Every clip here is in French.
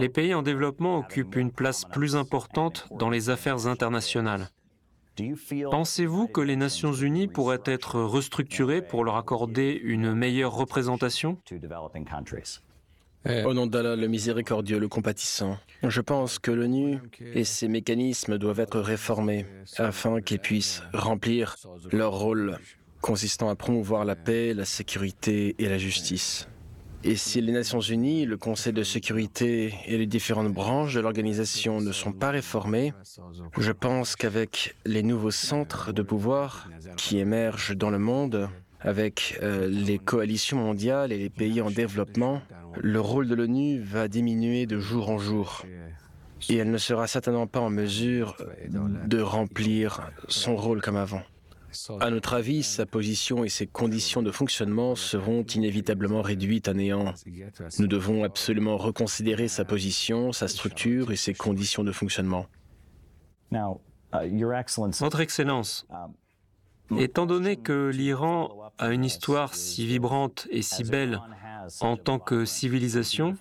Les pays en développement occupent une place plus importante dans les affaires internationales. Pensez-vous que les Nations Unies pourraient être restructurées pour leur accorder une meilleure représentation? Au nom d'Allah, le miséricordieux, le compatissant, je pense que l'ONU et ses mécanismes doivent être réformés afin qu'ils puissent remplir leur rôle consistant à promouvoir la paix, la sécurité et la justice. Et si les Nations Unies, le Conseil de sécurité et les différentes branches de l'organisation ne sont pas réformées, je pense qu'avec les nouveaux centres de pouvoir qui émergent dans le monde, avec euh, les coalitions mondiales et les pays en développement, le rôle de l'ONU va diminuer de jour en jour. Et elle ne sera certainement pas en mesure de remplir son rôle comme avant. À notre avis, sa position et ses conditions de fonctionnement seront inévitablement réduites à néant. Nous devons absolument reconsidérer sa position, sa structure et ses conditions de fonctionnement. Votre Excellence, étant donné que l'Iran a une histoire si vibrante et si belle en tant que civilisation,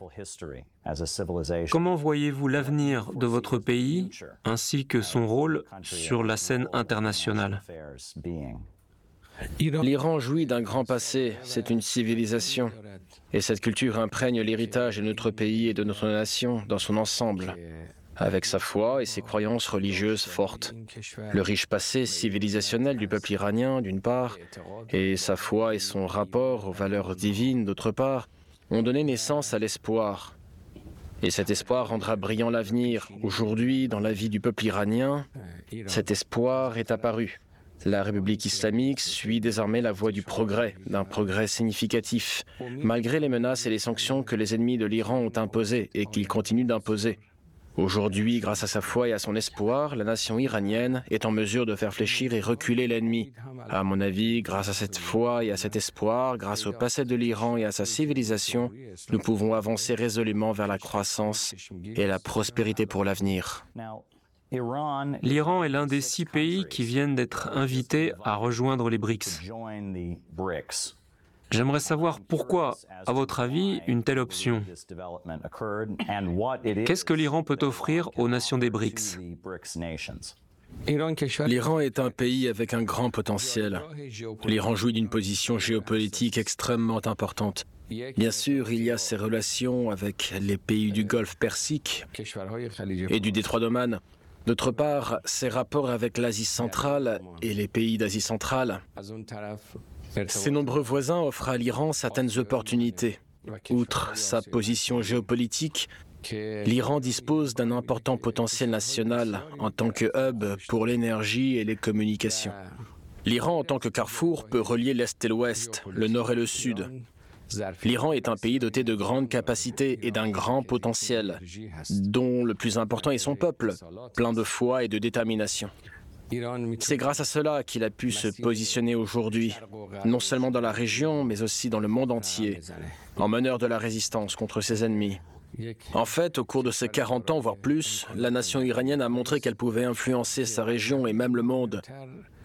comment voyez-vous l'avenir de votre pays ainsi que son rôle sur la scène internationale? L'Iran jouit d'un grand passé, c'est une civilisation, et cette culture imprègne l'héritage de notre pays et de notre nation dans son ensemble, avec sa foi et ses croyances religieuses fortes. Le riche passé civilisationnel du peuple iranien, d'une part, et sa foi et son rapport aux valeurs divines, d'autre part, ont donné naissance à l'espoir. Et cet espoir rendra brillant l'avenir. Aujourd'hui, dans la vie du peuple iranien, cet espoir est apparu. La République islamique suit désormais la voie du progrès, d'un progrès significatif, malgré les menaces et les sanctions que les ennemis de l'Iran ont imposées et qu'ils continuent d'imposer. Aujourd'hui, grâce à sa foi et à son espoir, la nation iranienne est en mesure de faire fléchir et reculer l'ennemi. À mon avis, grâce à cette foi et à cet espoir, grâce au passé de l'Iran et à sa civilisation, nous pouvons avancer résolument vers la croissance et la prospérité pour l'avenir. L'Iran est l'un des six pays qui viennent d'être invités à rejoindre les BRICS. J'aimerais savoir pourquoi, à votre avis, une telle option? Qu'est-ce que l'Iran peut offrir aux nations des BRICS? L'Iran est un pays avec un grand potentiel. L'Iran jouit d'une position géopolitique extrêmement importante. Bien sûr, il y a ses relations avec les pays du Golfe Persique et du détroit d'Oman. D'autre part, ses rapports avec l'Asie centrale et les pays d'Asie centrale. Ses nombreux voisins offrent à l'Iran certaines opportunités. Outre sa position géopolitique, l'Iran dispose d'un important potentiel national en tant que hub pour l'énergie et les communications. L'Iran, en tant que carrefour, peut relier l'Est et l'Ouest, le Nord et le Sud. L'Iran est un pays doté de grandes capacités et d'un grand potentiel, dont le plus important est son peuple, plein de foi et de détermination. C'est grâce à cela qu'il a pu se positionner aujourd'hui, non seulement dans la région, mais aussi dans le monde entier, en meneur de la résistance contre ses ennemis. En fait, au cours de ces 40 ans, voire plus, la nation iranienne a montré qu'elle pouvait influencer sa région et même le monde.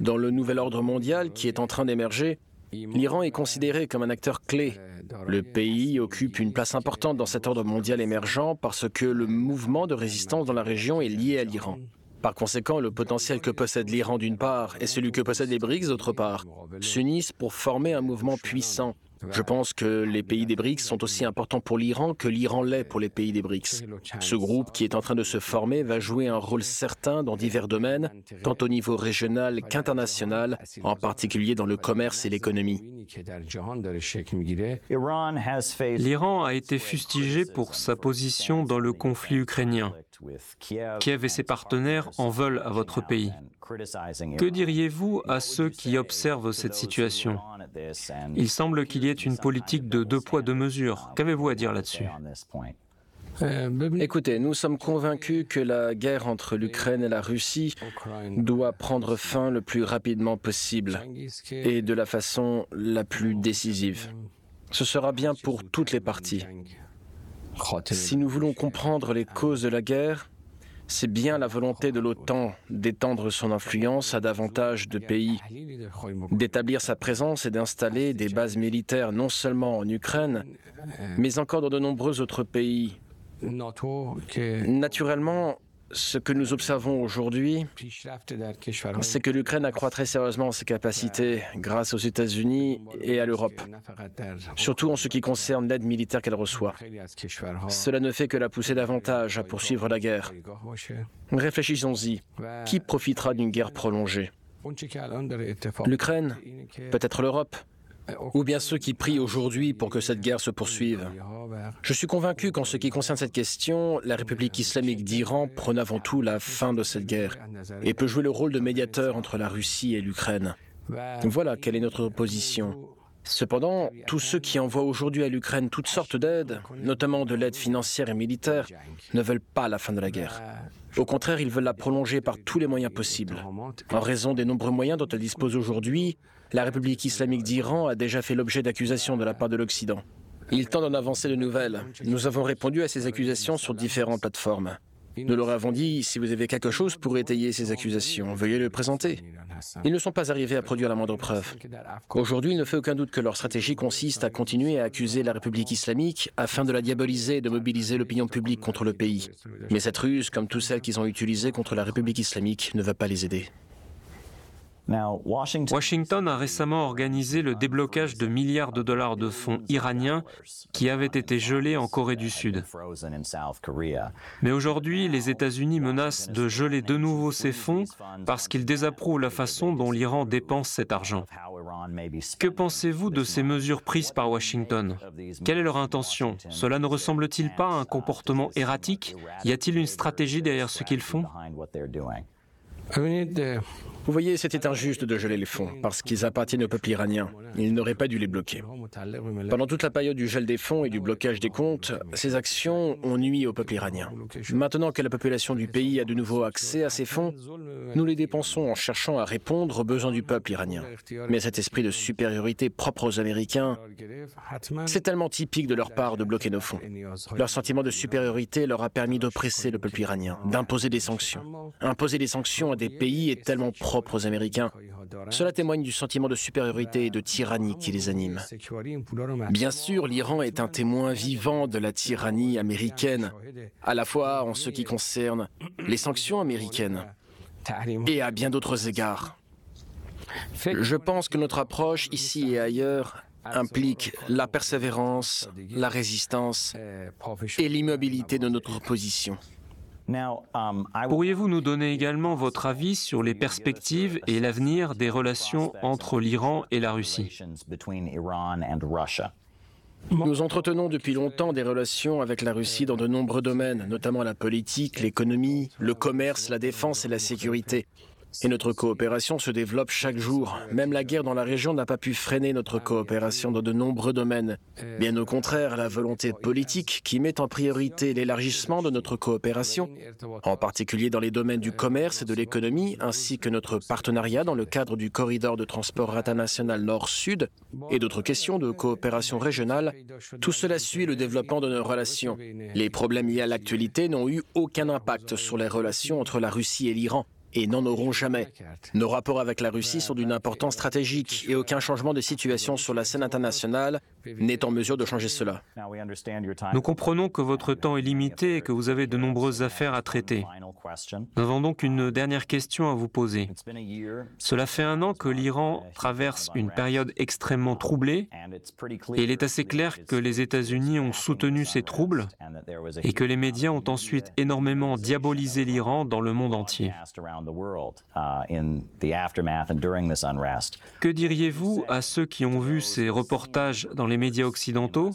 Dans le nouvel ordre mondial qui est en train d'émerger, l'Iran est considéré comme un acteur clé. Le pays occupe une place importante dans cet ordre mondial émergent parce que le mouvement de résistance dans la région est lié à l'Iran. Par conséquent, le potentiel que possède l'Iran d'une part et celui que possèdent les BRICS d'autre part s'unissent pour former un mouvement puissant. Je pense que les pays des BRICS sont aussi importants pour l'Iran que l'Iran l'est pour les pays des BRICS. Ce groupe qui est en train de se former va jouer un rôle certain dans divers domaines, tant au niveau régional qu'international, en particulier dans le commerce et l'économie. L'Iran a été fustigé pour sa position dans le conflit ukrainien. Kiev et ses partenaires en veulent à votre pays. Que diriez-vous à ceux qui observent cette situation Il semble qu'il y ait une politique de deux poids, deux mesures. Qu'avez-vous à dire là-dessus Écoutez, nous sommes convaincus que la guerre entre l'Ukraine et la Russie doit prendre fin le plus rapidement possible et de la façon la plus décisive. Ce sera bien pour toutes les parties. Si nous voulons comprendre les causes de la guerre, c'est bien la volonté de l'OTAN d'étendre son influence à davantage de pays, d'établir sa présence et d'installer des bases militaires non seulement en Ukraine, mais encore dans de nombreux autres pays, Naturellement, ce que nous observons aujourd'hui, c'est que l'Ukraine accroît très sérieusement ses capacités grâce aux États-Unis et à l'Europe, surtout en ce qui concerne l'aide militaire qu'elle reçoit. Cela ne fait que la pousser davantage à poursuivre la guerre. Réfléchissons-y. Qui profitera d'une guerre prolongée? L'Ukraine Peut-être l'Europe ou bien ceux qui prient aujourd'hui pour que cette guerre se poursuive? Je suis convaincu qu'en ce qui concerne cette question, la République islamique d'Iran prône avant tout la fin de cette guerre et peut jouer le rôle de médiateur entre la Russie et l'Ukraine. Voilà quelle est notre position. Cependant, tous ceux qui envoient aujourd'hui à l'Ukraine toutes sortes d'aides, notamment de l'aide financière et militaire, ne veulent pas la fin de la guerre. Au contraire, ils veulent la prolonger par tous les moyens possibles. En raison des nombreux moyens dont elle dispose aujourd'hui, la République islamique d'Iran a déjà fait l'objet d'accusations de la part de l'Occident. Il tend d'en avancer de nouvelles. Nous avons répondu à ces accusations sur différentes plateformes. Nous leur avons dit, si vous avez quelque chose pour étayer ces accusations, veuillez le présenter. Ils ne sont pas arrivés à produire la moindre preuve. Aujourd'hui, il ne fait aucun doute que leur stratégie consiste à continuer à accuser la République islamique afin de la diaboliser et de mobiliser l'opinion publique contre le pays. Mais cette ruse, comme toutes celles qu'ils ont utilisées contre la République islamique, ne va pas les aider. Washington a récemment organisé le déblocage de milliards de dollars de fonds iraniens qui avaient été gelés en Corée du Sud. Mais aujourd'hui, les États-Unis menacent de geler de nouveau ces fonds parce qu'ils désapprouvent la façon dont l'Iran dépense cet argent. Que pensez-vous de ces mesures prises par Washington? Quelle est leur intention? Cela ne ressemble-t-il pas à un comportement erratique? Y a-t-il une stratégie derrière ce qu'ils font? Vous voyez, c'était injuste de geler les fonds, parce qu'ils appartiennent au peuple iranien. Ils n'auraient pas dû les bloquer. Pendant toute la période du gel des fonds et du blocage des comptes, ces actions ont nui au peuple iranien. Maintenant que la population du pays a de nouveau accès à ces fonds, nous les dépensons en cherchant à répondre aux besoins du peuple iranien. Mais cet esprit de supériorité propre aux Américains, c'est tellement typique de leur part de bloquer nos fonds. Leur sentiment de supériorité leur a permis d'oppresser le peuple iranien, d'imposer des sanctions. Imposer des sanctions à des pays est tellement propre aux Américains. Cela témoigne du sentiment de supériorité et de tyrannie qui les anime. Bien sûr, l'Iran est un témoin vivant de la tyrannie américaine, à la fois en ce qui concerne les sanctions américaines et à bien d'autres égards. Je pense que notre approche ici et ailleurs implique la persévérance, la résistance et l'immobilité de notre position. Um, Pourriez-vous nous donner également votre avis sur les perspectives et l'avenir des relations entre l'Iran et la Russie? nous entretenons depuis longtemps des relations avec la Russie dans de nombreux domaines, notamment la politique, l'économie, le commerce, la défense et la sécurité. Et notre coopération se développe chaque jour. Même la guerre dans la région n'a pas pu freiner notre coopération dans de nombreux domaines. Bien au contraire, la volonté politique qui met en priorité l'élargissement de notre coopération, en particulier dans les domaines du commerce et de l'économie, ainsi que notre partenariat dans le cadre du corridor de transport international Nord-Sud et d'autres questions de coopération régionale, tout cela suit le développement de nos relations. Les problèmes liés à l'actualité n'ont eu aucun impact sur les relations entre la Russie et l'Iran et n'en auront jamais. Nos rapports avec la Russie sont d'une importance stratégique et aucun changement de situation sur la scène internationale n'est en mesure de changer cela. Nous comprenons que votre temps est limité et que vous avez de nombreuses affaires à traiter. Nous avons donc une dernière question à vous poser. Cela fait un an que l'Iran traverse une période extrêmement troublée et il est assez clair que les États-Unis ont soutenu ces troubles et que les médias ont ensuite énormément diabolisé l'Iran dans le monde entier. Que diriez-vous à ceux qui ont vu ces reportages dans les médias occidentaux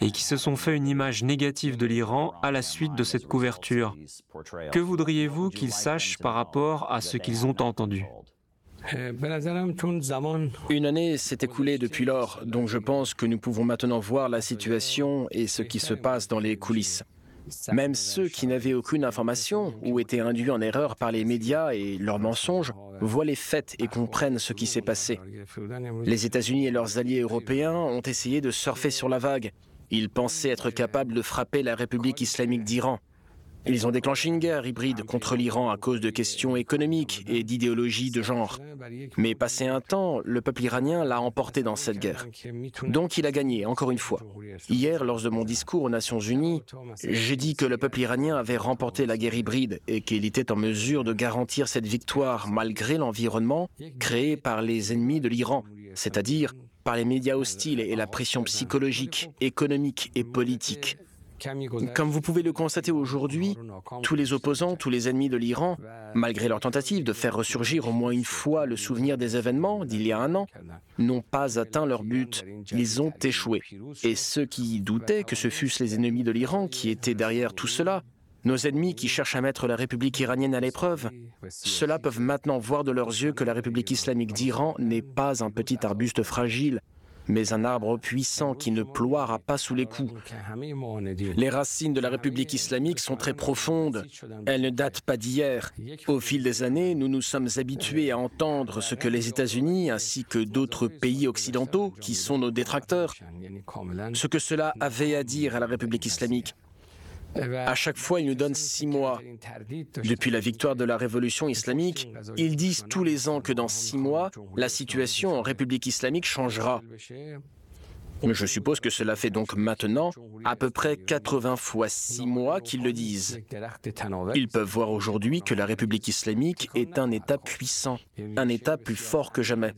et qui se sont fait une image négative de l'Iran à la suite de cette couverture Que voudriez-vous qu'ils sachent par rapport à ce qu'ils ont entendu? Une année s'est écoulée depuis lors, donc je pense que nous pouvons maintenant voir la situation et ce qui se passe dans les coulisses. Même ceux qui n'avaient aucune information ou étaient induits en erreur par les médias et leurs mensonges voient les faits et comprennent ce qui s'est passé. Les États-Unis et leurs alliés européens ont essayé de surfer sur la vague. Ils pensaient être capables de frapper la République islamique d'Iran. Ils ont déclenché une guerre hybride contre l'Iran à cause de questions économiques et d'idéologie de genre. Mais passé un temps, le peuple iranien l'a emporté dans cette guerre. Donc il a gagné, encore une fois. Hier, lors de mon discours aux Nations Unies, j'ai dit que le peuple iranien avait remporté la guerre hybride et qu'il était en mesure de garantir cette victoire malgré l'environnement créé par les ennemis de l'Iran, c'est-à-dire par les médias hostiles et la pression psychologique, économique et politique. Comme vous pouvez le constater aujourd'hui, tous les opposants, tous les ennemis de l'Iran, malgré leur tentative de faire ressurgir au moins une fois le souvenir des événements d'il y a un an, n'ont pas atteint leur but. Ils ont échoué. Et ceux qui doutaient que ce fussent les ennemis de l'Iran qui étaient derrière tout cela, nos ennemis qui cherchent à mettre la République iranienne à l'épreuve, ceux-là peuvent maintenant voir de leurs yeux que la République islamique d'Iran n'est pas un petit arbuste fragile, mais un arbre puissant qui ne ploiera pas sous les coups. Les racines de la République islamique sont très profondes. Elles ne datent pas d'hier. Au fil des années, nous nous sommes habitués à entendre ce que les États-Unis ainsi que d'autres pays occidentaux, qui sont nos détracteurs, ce que cela avait à dire à la République islamique. À chaque fois, ils nous donnent six mois. Depuis la victoire de la révolution islamique, ils disent tous les ans que dans six mois, la situation en République islamique changera. Je suppose que cela fait donc maintenant à peu près 80 fois 6 mois qu'ils le disent. Ils peuvent voir aujourd'hui que la République islamique est un État puissant, un État plus fort que jamais.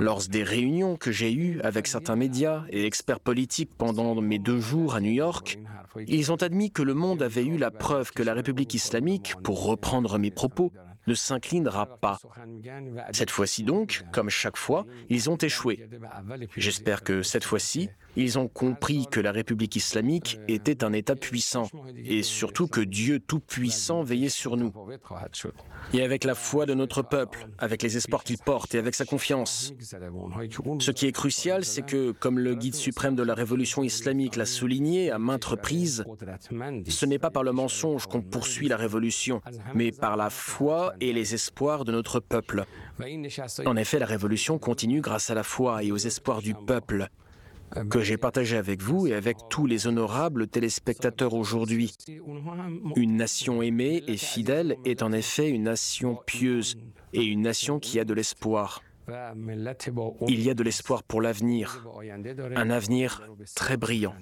Lors des réunions que j'ai eues avec certains médias et experts politiques pendant mes deux jours à New York, ils ont admis que le monde avait eu la preuve que la République islamique, pour reprendre mes propos, ne s'inclinera pas. Cette fois-ci donc, comme chaque fois, ils ont échoué. J'espère que cette fois-ci, ils ont compris que la République islamique était un État puissant et surtout que Dieu Tout-Puissant veillait sur nous. Et avec la foi de notre peuple, avec les espoirs qu'il porte et avec sa confiance. Ce qui est crucial, c'est que, comme le guide suprême de la révolution islamique l'a souligné à maintes reprises, ce n'est pas par le mensonge qu'on poursuit la révolution, mais par la foi et les espoirs de notre peuple. En effet, la révolution continue grâce à la foi et aux espoirs du peuple que j'ai partagé avec vous et avec tous les honorables téléspectateurs aujourd'hui. Une nation aimée et fidèle est en effet une nation pieuse et une nation qui a de l'espoir. Il y a de l'espoir pour l'avenir, un avenir très brillant.